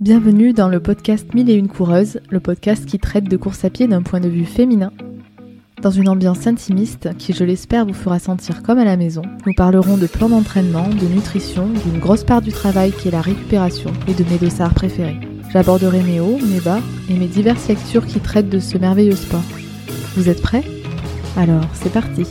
Bienvenue dans le podcast Mille et une coureuses, le podcast qui traite de course à pied d'un point de vue féminin. Dans une ambiance intimiste qui, je l'espère, vous fera sentir comme à la maison, nous parlerons de plan d'entraînement, de nutrition, d'une grosse part du travail qui est la récupération et de mes dossards préférés. J'aborderai mes hauts, mes bas et mes diverses lectures qui traitent de ce merveilleux sport. Vous êtes prêts? Alors, c'est parti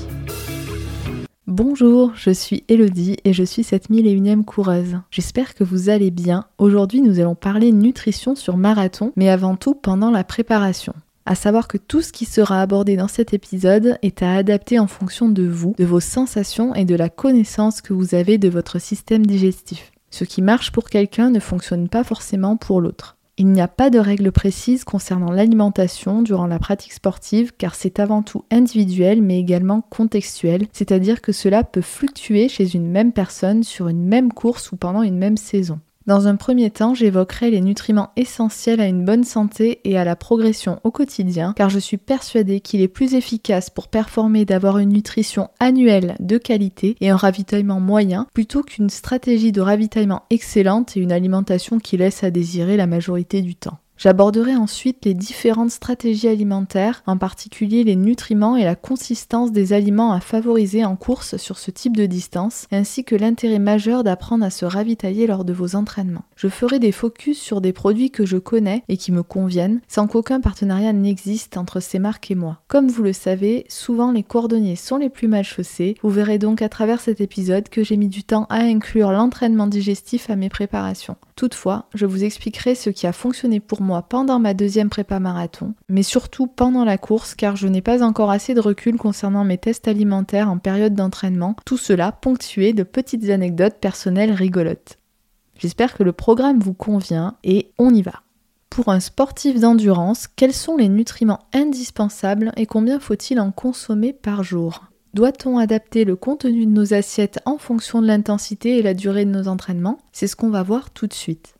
Bonjour, je suis Elodie et je suis cette mille et coureuse. J'espère que vous allez bien. Aujourd'hui, nous allons parler nutrition sur marathon, mais avant tout pendant la préparation. À savoir que tout ce qui sera abordé dans cet épisode est à adapter en fonction de vous, de vos sensations et de la connaissance que vous avez de votre système digestif. Ce qui marche pour quelqu'un ne fonctionne pas forcément pour l'autre. Il n'y a pas de règles précises concernant l'alimentation durant la pratique sportive car c'est avant tout individuel mais également contextuel, c'est-à-dire que cela peut fluctuer chez une même personne sur une même course ou pendant une même saison. Dans un premier temps, j'évoquerai les nutriments essentiels à une bonne santé et à la progression au quotidien, car je suis persuadée qu'il est plus efficace pour performer d'avoir une nutrition annuelle de qualité et un ravitaillement moyen, plutôt qu'une stratégie de ravitaillement excellente et une alimentation qui laisse à désirer la majorité du temps. J'aborderai ensuite les différentes stratégies alimentaires, en particulier les nutriments et la consistance des aliments à favoriser en course sur ce type de distance, ainsi que l'intérêt majeur d'apprendre à se ravitailler lors de vos entraînements. Je ferai des focus sur des produits que je connais et qui me conviennent, sans qu'aucun partenariat n'existe entre ces marques et moi. Comme vous le savez, souvent les cordonniers sont les plus mal chaussés. Vous verrez donc à travers cet épisode que j'ai mis du temps à inclure l'entraînement digestif à mes préparations. Toutefois, je vous expliquerai ce qui a fonctionné pour moi pendant ma deuxième prépa marathon, mais surtout pendant la course car je n'ai pas encore assez de recul concernant mes tests alimentaires en période d'entraînement, tout cela ponctué de petites anecdotes personnelles rigolotes. J'espère que le programme vous convient et on y va. Pour un sportif d'endurance, quels sont les nutriments indispensables et combien faut-il en consommer par jour? Doit-on adapter le contenu de nos assiettes en fonction de l'intensité et la durée de nos entraînements? C'est ce qu'on va voir tout de suite.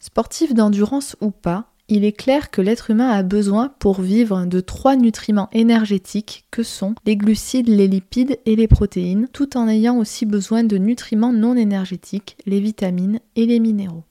Sportif d'endurance ou pas, il est clair que l'être humain a besoin pour vivre de trois nutriments énergétiques que sont les glucides, les lipides et les protéines, tout en ayant aussi besoin de nutriments non énergétiques, les vitamines et les minéraux.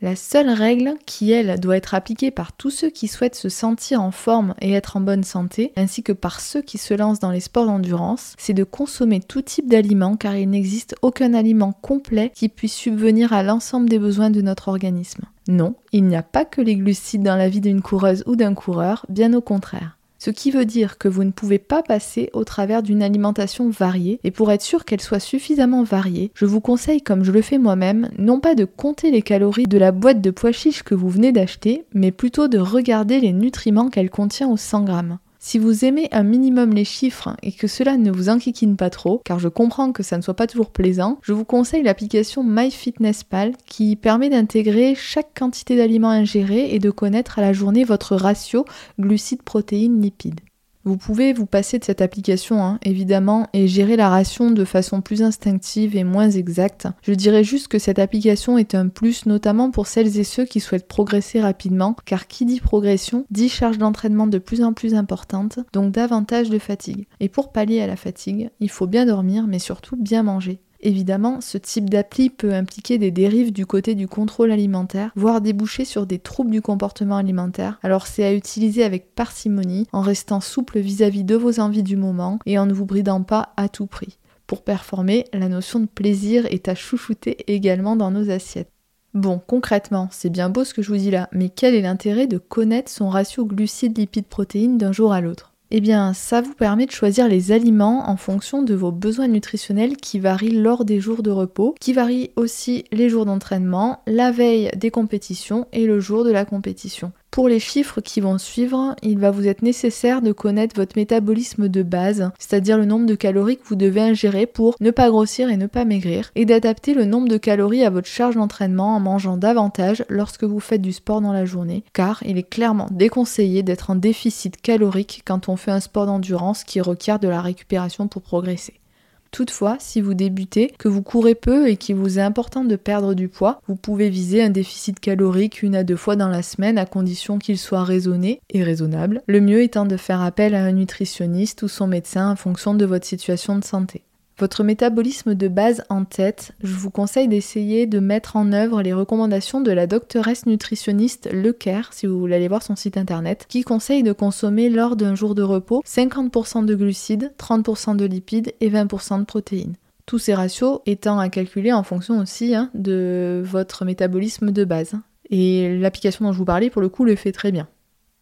La seule règle qui, elle, doit être appliquée par tous ceux qui souhaitent se sentir en forme et être en bonne santé, ainsi que par ceux qui se lancent dans les sports d'endurance, c'est de consommer tout type d'aliments car il n'existe aucun aliment complet qui puisse subvenir à l'ensemble des besoins de notre organisme. Non, il n'y a pas que les glucides dans la vie d'une coureuse ou d'un coureur, bien au contraire. Ce qui veut dire que vous ne pouvez pas passer au travers d'une alimentation variée, et pour être sûr qu'elle soit suffisamment variée, je vous conseille, comme je le fais moi-même, non pas de compter les calories de la boîte de pois chiches que vous venez d'acheter, mais plutôt de regarder les nutriments qu'elle contient au 100 grammes. Si vous aimez un minimum les chiffres et que cela ne vous enquiquine pas trop, car je comprends que ça ne soit pas toujours plaisant, je vous conseille l'application MyFitnessPal qui permet d'intégrer chaque quantité d'aliments ingérés et de connaître à la journée votre ratio glucides-protéines-lipides. Vous pouvez vous passer de cette application, hein, évidemment, et gérer la ration de façon plus instinctive et moins exacte. Je dirais juste que cette application est un plus, notamment pour celles et ceux qui souhaitent progresser rapidement, car qui dit progression dit charge d'entraînement de plus en plus importante, donc davantage de fatigue. Et pour pallier à la fatigue, il faut bien dormir, mais surtout bien manger. Évidemment, ce type d'appli peut impliquer des dérives du côté du contrôle alimentaire, voire déboucher sur des troubles du comportement alimentaire, alors c'est à utiliser avec parcimonie, en restant souple vis-à-vis de vos envies du moment et en ne vous bridant pas à tout prix. Pour performer, la notion de plaisir est à chouchouter également dans nos assiettes. Bon, concrètement, c'est bien beau ce que je vous dis là, mais quel est l'intérêt de connaître son ratio glucides-lipides-protéines d'un jour à l'autre? Eh bien, ça vous permet de choisir les aliments en fonction de vos besoins nutritionnels qui varient lors des jours de repos, qui varient aussi les jours d'entraînement, la veille des compétitions et le jour de la compétition. Pour les chiffres qui vont suivre, il va vous être nécessaire de connaître votre métabolisme de base, c'est-à-dire le nombre de calories que vous devez ingérer pour ne pas grossir et ne pas maigrir, et d'adapter le nombre de calories à votre charge d'entraînement en mangeant davantage lorsque vous faites du sport dans la journée, car il est clairement déconseillé d'être en déficit calorique quand on fait un sport d'endurance qui requiert de la récupération pour progresser. Toutefois, si vous débutez, que vous courez peu et qu'il vous est important de perdre du poids, vous pouvez viser un déficit calorique une à deux fois dans la semaine à condition qu'il soit raisonné et raisonnable, le mieux étant de faire appel à un nutritionniste ou son médecin en fonction de votre situation de santé. Votre métabolisme de base en tête, je vous conseille d'essayer de mettre en œuvre les recommandations de la doctoresse nutritionniste Le Caire, si vous voulez aller voir son site internet, qui conseille de consommer lors d'un jour de repos 50% de glucides, 30% de lipides et 20% de protéines. Tous ces ratios étant à calculer en fonction aussi hein, de votre métabolisme de base. Et l'application dont je vous parlais, pour le coup, le fait très bien.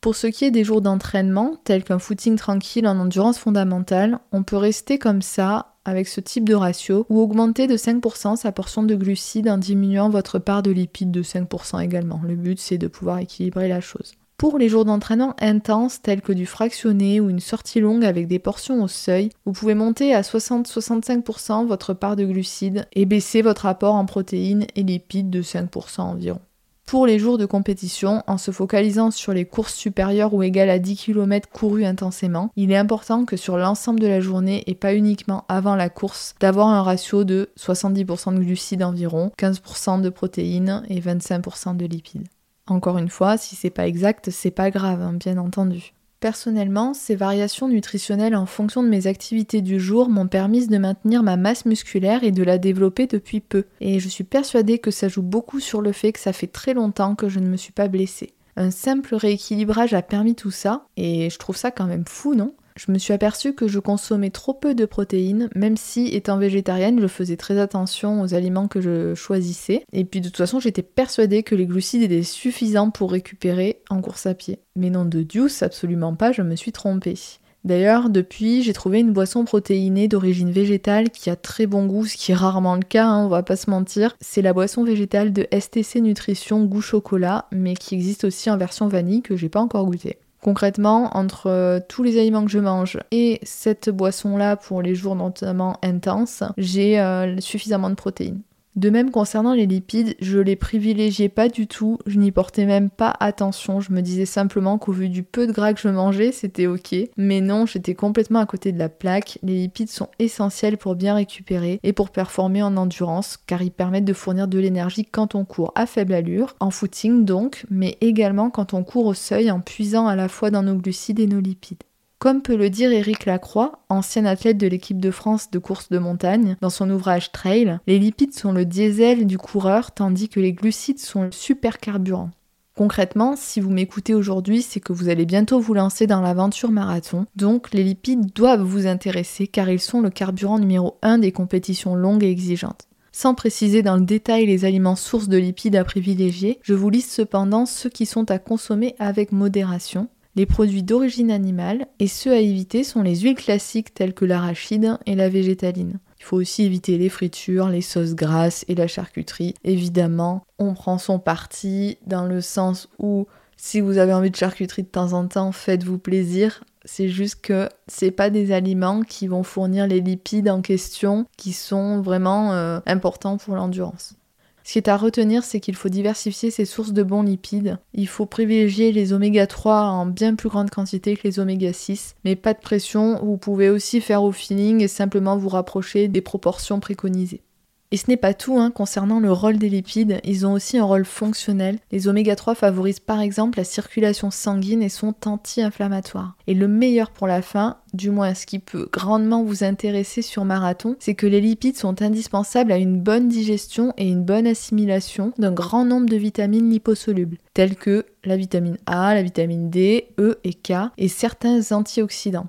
Pour ce qui est des jours d'entraînement, tels qu'un footing tranquille en endurance fondamentale, on peut rester comme ça avec ce type de ratio ou augmenter de 5% sa portion de glucides en diminuant votre part de lipides de 5% également. Le but c'est de pouvoir équilibrer la chose. Pour les jours d'entraînement intenses tels que du fractionné ou une sortie longue avec des portions au seuil, vous pouvez monter à 60-65% votre part de glucides et baisser votre apport en protéines et lipides de 5% environ. Pour les jours de compétition, en se focalisant sur les courses supérieures ou égales à 10 km courus intensément, il est important que sur l'ensemble de la journée et pas uniquement avant la course, d'avoir un ratio de 70% de glucides environ, 15% de protéines et 25% de lipides. Encore une fois, si c'est pas exact, c'est pas grave, hein, bien entendu. Personnellement, ces variations nutritionnelles en fonction de mes activités du jour m'ont permis de maintenir ma masse musculaire et de la développer depuis peu. Et je suis persuadée que ça joue beaucoup sur le fait que ça fait très longtemps que je ne me suis pas blessée. Un simple rééquilibrage a permis tout ça, et je trouve ça quand même fou, non? Je me suis aperçue que je consommais trop peu de protéines, même si étant végétarienne, je faisais très attention aux aliments que je choisissais. Et puis de toute façon, j'étais persuadée que les glucides étaient suffisants pour récupérer en course à pied. Mais non de Deuce, absolument pas, je me suis trompée. D'ailleurs, depuis, j'ai trouvé une boisson protéinée d'origine végétale qui a très bon goût, ce qui est rarement le cas, hein, on va pas se mentir. C'est la boisson végétale de STC Nutrition goût chocolat, mais qui existe aussi en version vanille que j'ai pas encore goûté. Concrètement, entre euh, tous les aliments que je mange et cette boisson-là pour les jours notamment intenses, j'ai euh, suffisamment de protéines. De même concernant les lipides, je les privilégiais pas du tout, je n'y portais même pas attention, je me disais simplement qu'au vu du peu de gras que je mangeais, c'était ok. Mais non, j'étais complètement à côté de la plaque, les lipides sont essentiels pour bien récupérer et pour performer en endurance, car ils permettent de fournir de l'énergie quand on court à faible allure, en footing donc, mais également quand on court au seuil en puisant à la fois dans nos glucides et nos lipides. Comme peut le dire Éric Lacroix, ancien athlète de l'équipe de France de course de montagne, dans son ouvrage Trail, les lipides sont le diesel du coureur tandis que les glucides sont le supercarburant. Concrètement, si vous m'écoutez aujourd'hui, c'est que vous allez bientôt vous lancer dans l'aventure marathon, donc les lipides doivent vous intéresser car ils sont le carburant numéro 1 des compétitions longues et exigeantes. Sans préciser dans le détail les aliments sources de lipides à privilégier, je vous liste cependant ceux qui sont à consommer avec modération, les produits d'origine animale et ceux à éviter sont les huiles classiques telles que l'arachide et la végétaline. Il faut aussi éviter les fritures, les sauces grasses et la charcuterie. Évidemment, on prend son parti dans le sens où si vous avez envie de charcuterie de temps en temps, faites-vous plaisir. C'est juste que c'est pas des aliments qui vont fournir les lipides en question qui sont vraiment euh, importants pour l'endurance. Ce qui est à retenir, c'est qu'il faut diversifier ses sources de bons lipides. Il faut privilégier les oméga 3 en bien plus grande quantité que les oméga 6, mais pas de pression, vous pouvez aussi faire au feeling et simplement vous rapprocher des proportions préconisées. Et ce n'est pas tout hein, concernant le rôle des lipides, ils ont aussi un rôle fonctionnel. Les oméga 3 favorisent par exemple la circulation sanguine et sont anti-inflammatoires. Et le meilleur pour la fin, du moins ce qui peut grandement vous intéresser sur marathon, c'est que les lipides sont indispensables à une bonne digestion et une bonne assimilation d'un grand nombre de vitamines liposolubles, telles que la vitamine A, la vitamine D, E et K, et certains antioxydants.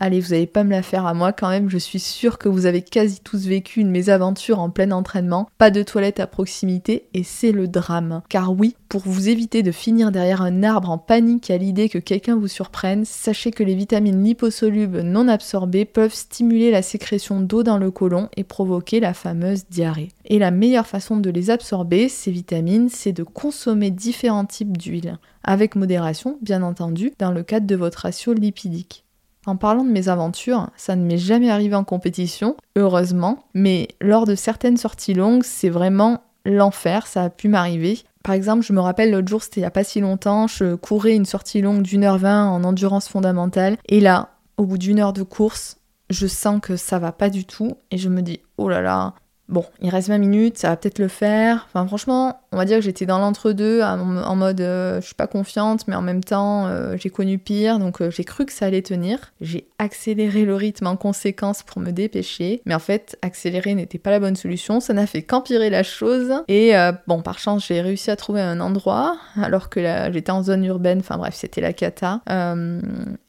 Allez, vous n'allez pas me la faire à moi quand même, je suis sûre que vous avez quasi tous vécu une mésaventure en plein entraînement, pas de toilette à proximité et c'est le drame. Car oui, pour vous éviter de finir derrière un arbre en panique à l'idée que quelqu'un vous surprenne, sachez que les vitamines liposolubles non absorbées peuvent stimuler la sécrétion d'eau dans le côlon et provoquer la fameuse diarrhée. Et la meilleure façon de les absorber, ces vitamines, c'est de consommer différents types d'huile, avec modération bien entendu, dans le cadre de votre ratio lipidique. En parlant de mes aventures, ça ne m'est jamais arrivé en compétition, heureusement, mais lors de certaines sorties longues, c'est vraiment l'enfer, ça a pu m'arriver. Par exemple, je me rappelle l'autre jour, c'était il n'y a pas si longtemps, je courais une sortie longue d'une heure vingt en endurance fondamentale, et là, au bout d'une heure de course, je sens que ça va pas du tout, et je me dis, oh là là, Bon, il reste 20 minutes, ça va peut-être le faire. Enfin, franchement, on va dire que j'étais dans l'entre-deux, en mode euh, je suis pas confiante, mais en même temps, euh, j'ai connu pire, donc euh, j'ai cru que ça allait tenir. J'ai accéléré le rythme en conséquence pour me dépêcher, mais en fait, accélérer n'était pas la bonne solution, ça n'a fait qu'empirer la chose. Et bon, par chance, j'ai réussi à trouver un endroit, alors que j'étais en zone urbaine, enfin bref, c'était la cata.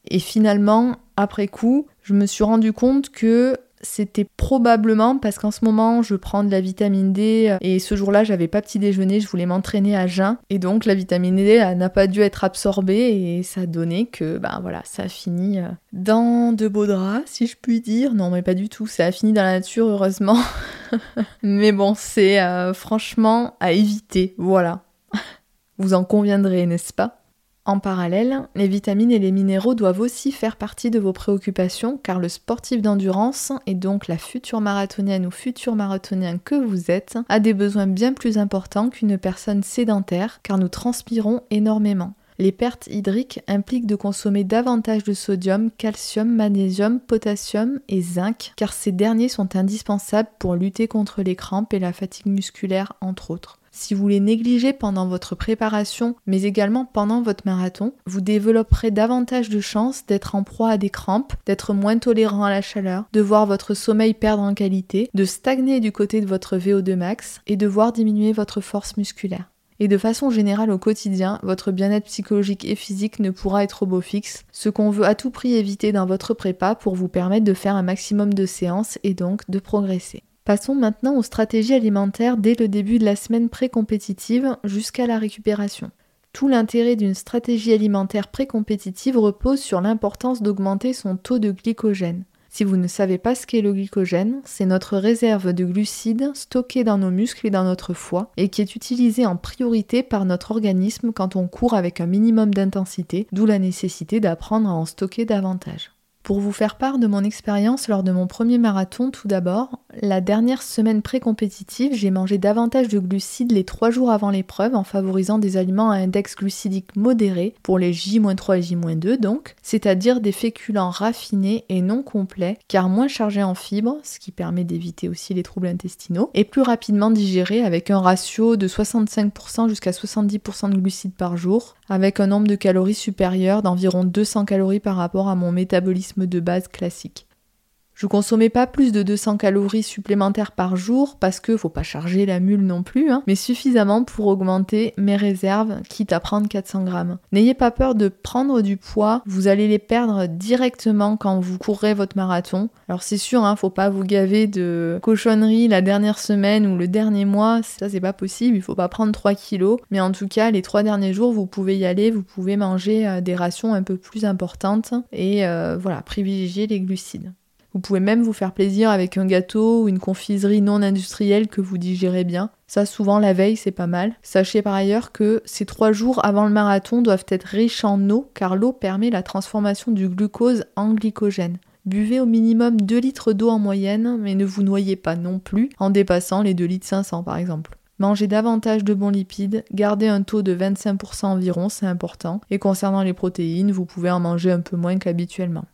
et finalement, après coup, je me suis rendu compte que c'était probablement parce qu'en ce moment je prends de la vitamine D euh, et ce jour-là j'avais pas petit déjeuner, je voulais m'entraîner à jeun et donc la vitamine D n'a pas dû être absorbée et ça donné que ben voilà ça a fini euh, dans de beaux draps si je puis dire. Non mais pas du tout, ça a fini dans la nature heureusement. mais bon c'est euh, franchement à éviter, voilà. Vous en conviendrez n'est-ce pas? En parallèle, les vitamines et les minéraux doivent aussi faire partie de vos préoccupations car le sportif d'endurance, et donc la future marathonienne ou futur marathonien que vous êtes, a des besoins bien plus importants qu'une personne sédentaire car nous transpirons énormément. Les pertes hydriques impliquent de consommer davantage de sodium, calcium, magnésium, potassium et zinc, car ces derniers sont indispensables pour lutter contre les crampes et la fatigue musculaire entre autres. Si vous les négligez pendant votre préparation, mais également pendant votre marathon, vous développerez davantage de chances d'être en proie à des crampes, d'être moins tolérant à la chaleur, de voir votre sommeil perdre en qualité, de stagner du côté de votre VO2 max et de voir diminuer votre force musculaire. Et de façon générale au quotidien, votre bien-être psychologique et physique ne pourra être au beau fixe, ce qu'on veut à tout prix éviter dans votre prépa pour vous permettre de faire un maximum de séances et donc de progresser. Passons maintenant aux stratégies alimentaires dès le début de la semaine pré-compétitive jusqu'à la récupération. Tout l'intérêt d'une stratégie alimentaire pré-compétitive repose sur l'importance d'augmenter son taux de glycogène. Si vous ne savez pas ce qu'est le glycogène, c'est notre réserve de glucides stockée dans nos muscles et dans notre foie et qui est utilisée en priorité par notre organisme quand on court avec un minimum d'intensité, d'où la nécessité d'apprendre à en stocker davantage. Pour vous faire part de mon expérience lors de mon premier marathon, tout d'abord, la dernière semaine pré-compétitive, j'ai mangé davantage de glucides les 3 jours avant l'épreuve en favorisant des aliments à index glucidique modéré pour les J-3 et J-2 donc, c'est-à-dire des féculents raffinés et non complets car moins chargés en fibres, ce qui permet d'éviter aussi les troubles intestinaux, et plus rapidement digérés avec un ratio de 65% jusqu'à 70% de glucides par jour, avec un nombre de calories supérieur d'environ 200 calories par rapport à mon métabolisme de base classique. Je consommais pas plus de 200 calories supplémentaires par jour parce que faut pas charger la mule non plus, hein, mais suffisamment pour augmenter mes réserves, quitte à prendre 400 grammes. N'ayez pas peur de prendre du poids, vous allez les perdre directement quand vous courrez votre marathon. Alors c'est sûr, hein, faut pas vous gaver de cochonneries la dernière semaine ou le dernier mois, ça c'est pas possible, il faut pas prendre 3 kilos, mais en tout cas les 3 derniers jours vous pouvez y aller, vous pouvez manger euh, des rations un peu plus importantes et euh, voilà, privilégier les glucides. Vous pouvez même vous faire plaisir avec un gâteau ou une confiserie non industrielle que vous digérez bien. Ça, souvent, la veille, c'est pas mal. Sachez par ailleurs que ces trois jours avant le marathon doivent être riches en eau, car l'eau permet la transformation du glucose en glycogène. Buvez au minimum 2 litres d'eau en moyenne, mais ne vous noyez pas non plus en dépassant les 2 litres 500 par exemple. Mangez davantage de bons lipides, gardez un taux de 25% environ, c'est important. Et concernant les protéines, vous pouvez en manger un peu moins qu'habituellement.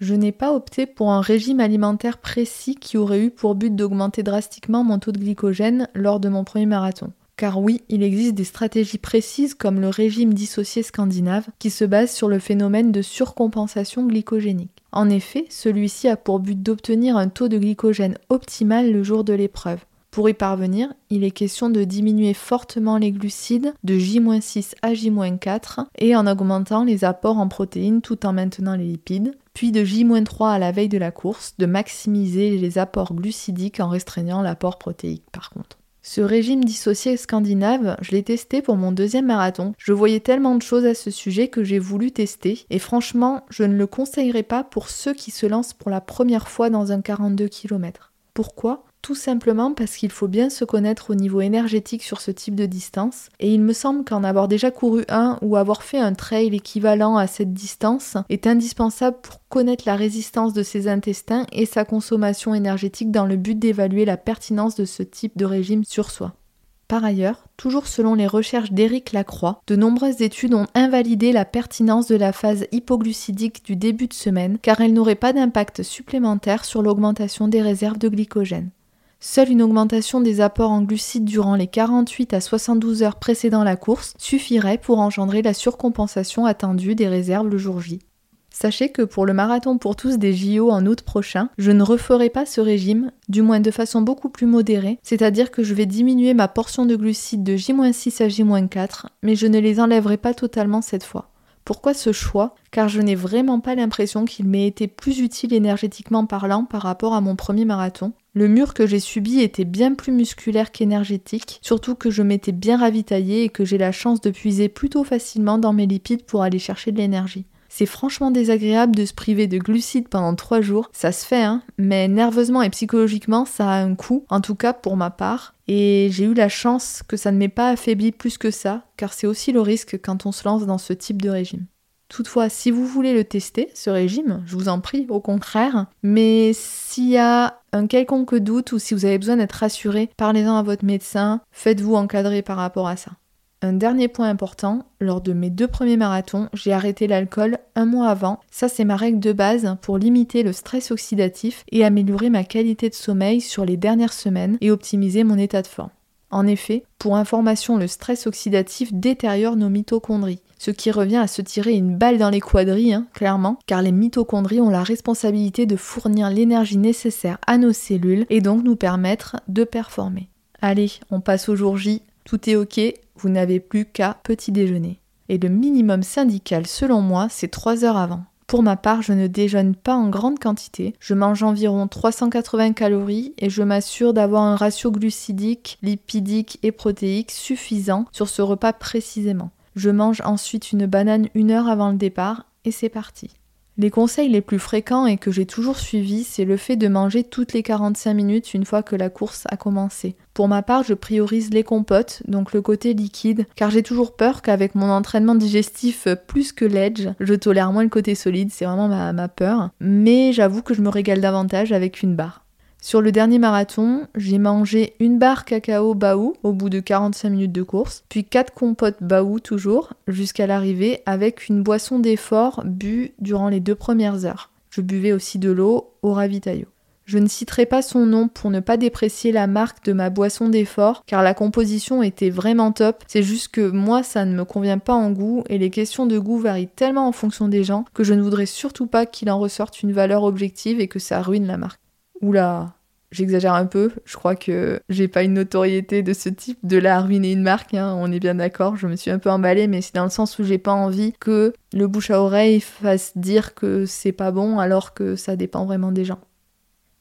Je n'ai pas opté pour un régime alimentaire précis qui aurait eu pour but d'augmenter drastiquement mon taux de glycogène lors de mon premier marathon. Car oui, il existe des stratégies précises comme le régime dissocié scandinave qui se base sur le phénomène de surcompensation glycogénique. En effet, celui-ci a pour but d'obtenir un taux de glycogène optimal le jour de l'épreuve. Pour y parvenir, il est question de diminuer fortement les glucides de J-6 à J-4 et en augmentant les apports en protéines tout en maintenant les lipides, de J-3 à la veille de la course, de maximiser les apports glucidiques en restreignant l'apport protéique par contre. Ce régime dissocié scandinave, je l'ai testé pour mon deuxième marathon. Je voyais tellement de choses à ce sujet que j'ai voulu tester et franchement, je ne le conseillerais pas pour ceux qui se lancent pour la première fois dans un 42 km. Pourquoi? Tout simplement parce qu'il faut bien se connaître au niveau énergétique sur ce type de distance, et il me semble qu'en avoir déjà couru un ou avoir fait un trail équivalent à cette distance est indispensable pour connaître la résistance de ses intestins et sa consommation énergétique dans le but d'évaluer la pertinence de ce type de régime sur soi. Par ailleurs, toujours selon les recherches d'Éric Lacroix, de nombreuses études ont invalidé la pertinence de la phase hypoglucidique du début de semaine car elle n'aurait pas d'impact supplémentaire sur l'augmentation des réserves de glycogène. Seule une augmentation des apports en glucides durant les 48 à 72 heures précédant la course suffirait pour engendrer la surcompensation attendue des réserves le jour J. Sachez que pour le marathon pour tous des JO en août prochain, je ne referai pas ce régime, du moins de façon beaucoup plus modérée, c'est-à-dire que je vais diminuer ma portion de glucides de J-6 à J-4, mais je ne les enlèverai pas totalement cette fois. Pourquoi ce choix? Car je n'ai vraiment pas l'impression qu'il m'ait été plus utile énergétiquement parlant par rapport à mon premier marathon. Le mur que j'ai subi était bien plus musculaire qu'énergétique, surtout que je m'étais bien ravitaillée et que j'ai la chance de puiser plutôt facilement dans mes lipides pour aller chercher de l'énergie. C'est franchement désagréable de se priver de glucides pendant 3 jours, ça se fait, hein, mais nerveusement et psychologiquement, ça a un coût, en tout cas pour ma part. Et j'ai eu la chance que ça ne m'ait pas affaibli plus que ça, car c'est aussi le risque quand on se lance dans ce type de régime. Toutefois, si vous voulez le tester, ce régime, je vous en prie, au contraire, mais s'il y a un quelconque doute ou si vous avez besoin d'être rassuré, parlez-en à votre médecin, faites-vous encadrer par rapport à ça. Un dernier point important, lors de mes deux premiers marathons, j'ai arrêté l'alcool un mois avant. Ça, c'est ma règle de base pour limiter le stress oxydatif et améliorer ma qualité de sommeil sur les dernières semaines et optimiser mon état de forme. En effet, pour information, le stress oxydatif détériore nos mitochondries, ce qui revient à se tirer une balle dans les quadrilles, hein, clairement, car les mitochondries ont la responsabilité de fournir l'énergie nécessaire à nos cellules et donc nous permettre de performer. Allez, on passe au jour J, tout est ok, vous n'avez plus qu'à petit déjeuner. Et le minimum syndical, selon moi, c'est 3 heures avant. Pour ma part, je ne déjeune pas en grande quantité, je mange environ 380 calories et je m'assure d'avoir un ratio glucidique, lipidique et protéique suffisant sur ce repas précisément. Je mange ensuite une banane une heure avant le départ et c'est parti. Les conseils les plus fréquents et que j'ai toujours suivis, c'est le fait de manger toutes les 45 minutes une fois que la course a commencé. Pour ma part, je priorise les compotes, donc le côté liquide, car j'ai toujours peur qu'avec mon entraînement digestif plus que l'edge, je tolère moins le côté solide, c'est vraiment ma, ma peur. Mais j'avoue que je me régale davantage avec une barre. Sur le dernier marathon, j'ai mangé une barre cacao Baou au bout de 45 minutes de course, puis 4 compotes Baou toujours, jusqu'à l'arrivée avec une boisson d'effort bue durant les deux premières heures. Je buvais aussi de l'eau au ravitaillot. Je ne citerai pas son nom pour ne pas déprécier la marque de ma boisson d'effort, car la composition était vraiment top. C'est juste que moi, ça ne me convient pas en goût, et les questions de goût varient tellement en fonction des gens que je ne voudrais surtout pas qu'il en ressorte une valeur objective et que ça ruine la marque. Oula, j'exagère un peu. Je crois que j'ai pas une notoriété de ce type de la ruiner une marque, hein, on est bien d'accord. Je me suis un peu emballée, mais c'est dans le sens où j'ai pas envie que le bouche à oreille fasse dire que c'est pas bon alors que ça dépend vraiment des gens.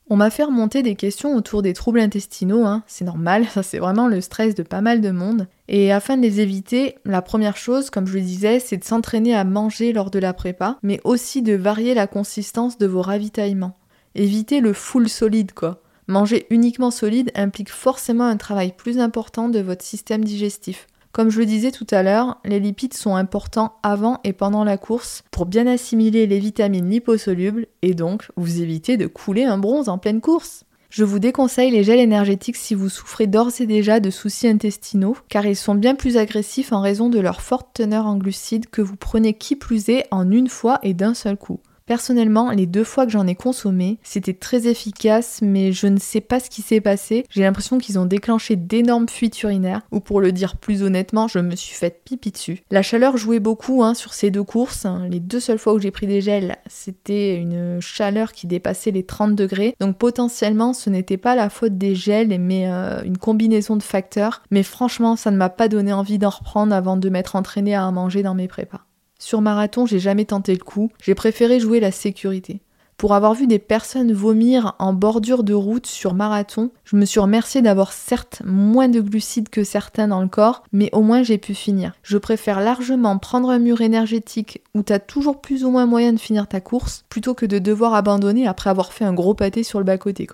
On m'a fait remonter des questions autour des troubles intestinaux, hein. c'est normal, ça c'est vraiment le stress de pas mal de monde. Et afin de les éviter, la première chose, comme je le disais, c'est de s'entraîner à manger lors de la prépa, mais aussi de varier la consistance de vos ravitaillements. Évitez le full solide quoi. Manger uniquement solide implique forcément un travail plus important de votre système digestif. Comme je le disais tout à l'heure, les lipides sont importants avant et pendant la course pour bien assimiler les vitamines liposolubles et donc vous éviter de couler un bronze en pleine course. Je vous déconseille les gels énergétiques si vous souffrez d'ores et déjà de soucis intestinaux, car ils sont bien plus agressifs en raison de leur forte teneur en glucides que vous prenez qui plus est en une fois et d'un seul coup. Personnellement, les deux fois que j'en ai consommé, c'était très efficace, mais je ne sais pas ce qui s'est passé. J'ai l'impression qu'ils ont déclenché d'énormes fuites urinaires, ou pour le dire plus honnêtement, je me suis fait pipi dessus. La chaleur jouait beaucoup hein, sur ces deux courses. Les deux seules fois où j'ai pris des gels, c'était une chaleur qui dépassait les 30 degrés. Donc potentiellement, ce n'était pas la faute des gels, mais euh, une combinaison de facteurs. Mais franchement, ça ne m'a pas donné envie d'en reprendre avant de m'être entraîné à manger dans mes prépas. Sur marathon, j'ai jamais tenté le coup, j'ai préféré jouer la sécurité. Pour avoir vu des personnes vomir en bordure de route sur marathon, je me suis remerciée d'avoir certes moins de glucides que certains dans le corps, mais au moins j'ai pu finir. Je préfère largement prendre un mur énergétique où t'as toujours plus ou moins moyen de finir ta course, plutôt que de devoir abandonner après avoir fait un gros pâté sur le bas-côté.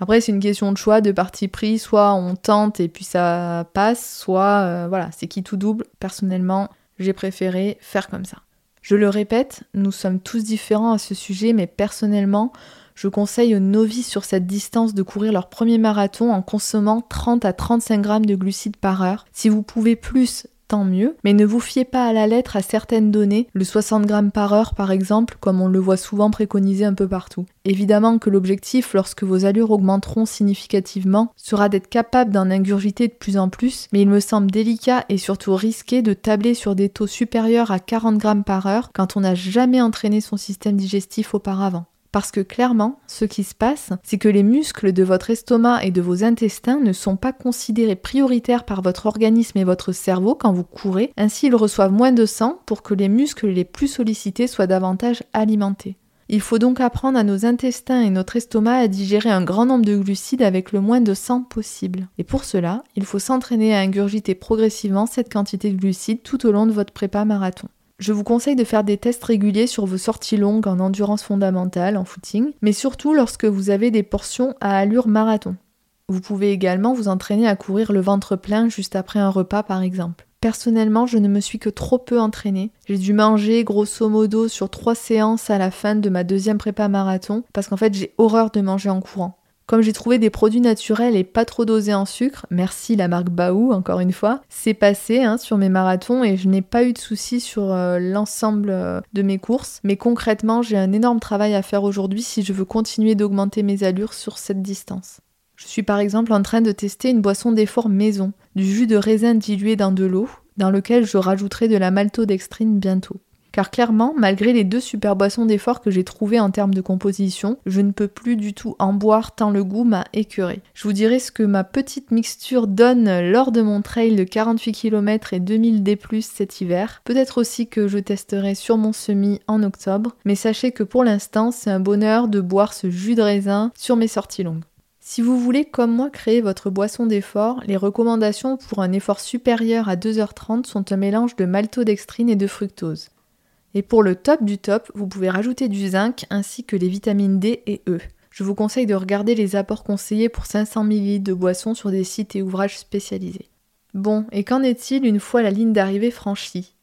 Après, c'est une question de choix, de parti pris. Soit on tente et puis ça passe, soit euh, voilà, c'est qui tout double. Personnellement, j'ai préféré faire comme ça. Je le répète, nous sommes tous différents à ce sujet, mais personnellement, je conseille aux novices sur cette distance de courir leur premier marathon en consommant 30 à 35 grammes de glucides par heure. Si vous pouvez plus, mieux, mais ne vous fiez pas à la lettre à certaines données, le 60 grammes par heure par exemple, comme on le voit souvent préconisé un peu partout. Évidemment que l'objectif, lorsque vos allures augmenteront significativement, sera d'être capable d'en ingurgiter de plus en plus, mais il me semble délicat et surtout risqué de tabler sur des taux supérieurs à 40 grammes par heure quand on n'a jamais entraîné son système digestif auparavant. Parce que clairement, ce qui se passe, c'est que les muscles de votre estomac et de vos intestins ne sont pas considérés prioritaires par votre organisme et votre cerveau quand vous courez, ainsi ils reçoivent moins de sang pour que les muscles les plus sollicités soient davantage alimentés. Il faut donc apprendre à nos intestins et notre estomac à digérer un grand nombre de glucides avec le moins de sang possible. Et pour cela, il faut s'entraîner à ingurgiter progressivement cette quantité de glucides tout au long de votre prépa marathon. Je vous conseille de faire des tests réguliers sur vos sorties longues en endurance fondamentale, en footing, mais surtout lorsque vous avez des portions à allure marathon. Vous pouvez également vous entraîner à courir le ventre plein juste après un repas par exemple. Personnellement, je ne me suis que trop peu entraînée. J'ai dû manger grosso modo sur trois séances à la fin de ma deuxième prépa marathon parce qu'en fait j'ai horreur de manger en courant. Comme j'ai trouvé des produits naturels et pas trop dosés en sucre, merci la marque Baou encore une fois, c'est passé hein, sur mes marathons et je n'ai pas eu de soucis sur euh, l'ensemble euh, de mes courses. Mais concrètement, j'ai un énorme travail à faire aujourd'hui si je veux continuer d'augmenter mes allures sur cette distance. Je suis par exemple en train de tester une boisson d'effort maison, du jus de raisin dilué dans de l'eau, dans lequel je rajouterai de la maltodextrine bientôt. Car clairement, malgré les deux super boissons d'effort que j'ai trouvées en termes de composition, je ne peux plus du tout en boire tant le goût m'a écœuré. Je vous dirai ce que ma petite mixture donne lors de mon trail de 48 km et 2000 D+, cet hiver. Peut-être aussi que je testerai sur mon semi en octobre, mais sachez que pour l'instant, c'est un bonheur de boire ce jus de raisin sur mes sorties longues. Si vous voulez, comme moi, créer votre boisson d'effort, les recommandations pour un effort supérieur à 2h30 sont un mélange de maltodextrine et de fructose. Et pour le top du top, vous pouvez rajouter du zinc ainsi que les vitamines D et E. Je vous conseille de regarder les apports conseillés pour 500 ml de boissons sur des sites et ouvrages spécialisés. Bon, et qu'en est-il une fois la ligne d'arrivée franchie?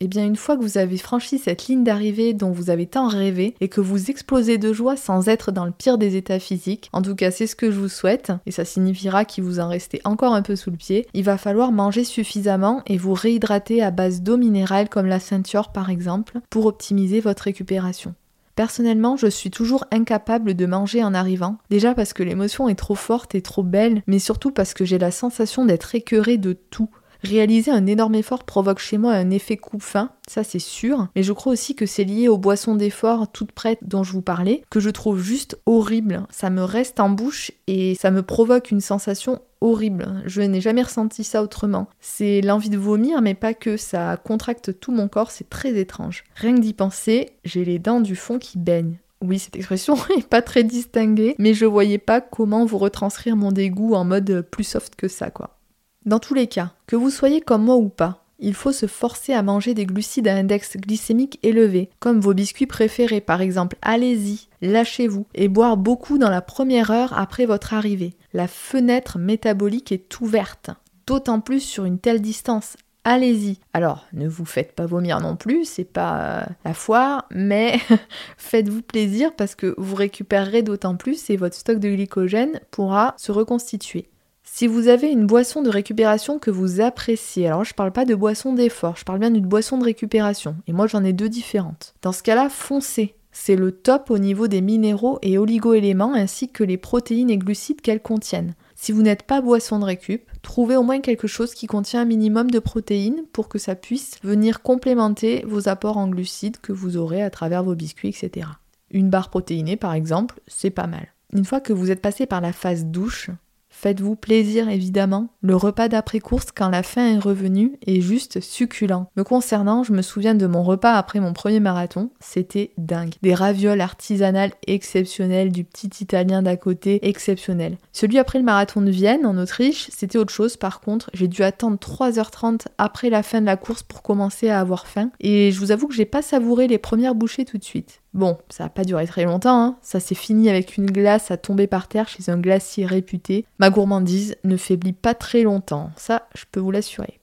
Eh bien, une fois que vous avez franchi cette ligne d'arrivée dont vous avez tant rêvé et que vous explosez de joie sans être dans le pire des états physiques, en tout cas c'est ce que je vous souhaite, et ça signifiera qu'il vous en restez encore un peu sous le pied, il va falloir manger suffisamment et vous réhydrater à base d'eau minérale comme la ceinture par exemple, pour optimiser votre récupération. Personnellement, je suis toujours incapable de manger en arrivant, déjà parce que l'émotion est trop forte et trop belle, mais surtout parce que j'ai la sensation d'être écœurée de tout. Réaliser un énorme effort provoque chez moi un effet coupe-faim, ça c'est sûr, mais je crois aussi que c'est lié aux boissons d'effort toutes prêtes dont je vous parlais, que je trouve juste horrible. Ça me reste en bouche et ça me provoque une sensation horrible. Je n'ai jamais ressenti ça autrement. C'est l'envie de vomir, mais pas que, ça contracte tout mon corps, c'est très étrange. Rien que d'y penser, j'ai les dents du fond qui baignent. Oui, cette expression est pas très distinguée, mais je voyais pas comment vous retranscrire mon dégoût en mode plus soft que ça, quoi. Dans tous les cas, que vous soyez comme moi ou pas, il faut se forcer à manger des glucides à index glycémique élevé, comme vos biscuits préférés par exemple. Allez-y, lâchez-vous et boire beaucoup dans la première heure après votre arrivée. La fenêtre métabolique est ouverte, d'autant plus sur une telle distance. Allez-y. Alors, ne vous faites pas vomir non plus, c'est pas euh, la foire, mais faites-vous plaisir parce que vous récupérerez d'autant plus et votre stock de glycogène pourra se reconstituer. Si vous avez une boisson de récupération que vous appréciez, alors je parle pas de boisson d'effort, je parle bien d'une boisson de récupération, et moi j'en ai deux différentes. Dans ce cas-là, foncez. C'est le top au niveau des minéraux et oligo-éléments ainsi que les protéines et glucides qu'elles contiennent. Si vous n'êtes pas boisson de récup, trouvez au moins quelque chose qui contient un minimum de protéines pour que ça puisse venir complémenter vos apports en glucides que vous aurez à travers vos biscuits, etc. Une barre protéinée par exemple, c'est pas mal. Une fois que vous êtes passé par la phase douche, Faites-vous plaisir évidemment. Le repas d'après-course quand la faim est revenue est juste succulent. Me concernant, je me souviens de mon repas après mon premier marathon, c'était dingue. Des ravioles artisanales exceptionnelles, du petit italien d'à côté exceptionnel. Celui après le marathon de Vienne en Autriche, c'était autre chose par contre. J'ai dû attendre 3h30 après la fin de la course pour commencer à avoir faim et je vous avoue que j'ai pas savouré les premières bouchées tout de suite. Bon, ça n'a pas duré très longtemps, hein. ça s'est fini avec une glace à tomber par terre chez un glacier réputé. Ma gourmandise ne faiblit pas très longtemps, ça je peux vous l'assurer.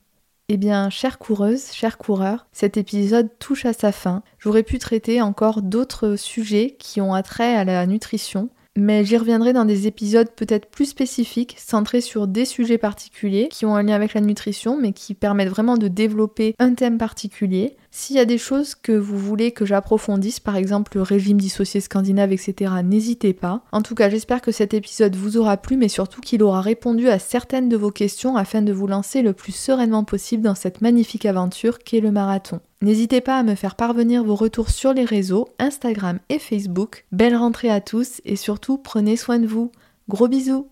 Eh bien, chère coureuse, chers coureurs, cet épisode touche à sa fin. J'aurais pu traiter encore d'autres sujets qui ont attrait à la nutrition, mais j'y reviendrai dans des épisodes peut-être plus spécifiques, centrés sur des sujets particuliers qui ont un lien avec la nutrition, mais qui permettent vraiment de développer un thème particulier. S'il y a des choses que vous voulez que j'approfondisse, par exemple le régime dissocié scandinave, etc., n'hésitez pas. En tout cas, j'espère que cet épisode vous aura plu, mais surtout qu'il aura répondu à certaines de vos questions afin de vous lancer le plus sereinement possible dans cette magnifique aventure qu'est le marathon. N'hésitez pas à me faire parvenir vos retours sur les réseaux, Instagram et Facebook. Belle rentrée à tous et surtout prenez soin de vous. Gros bisous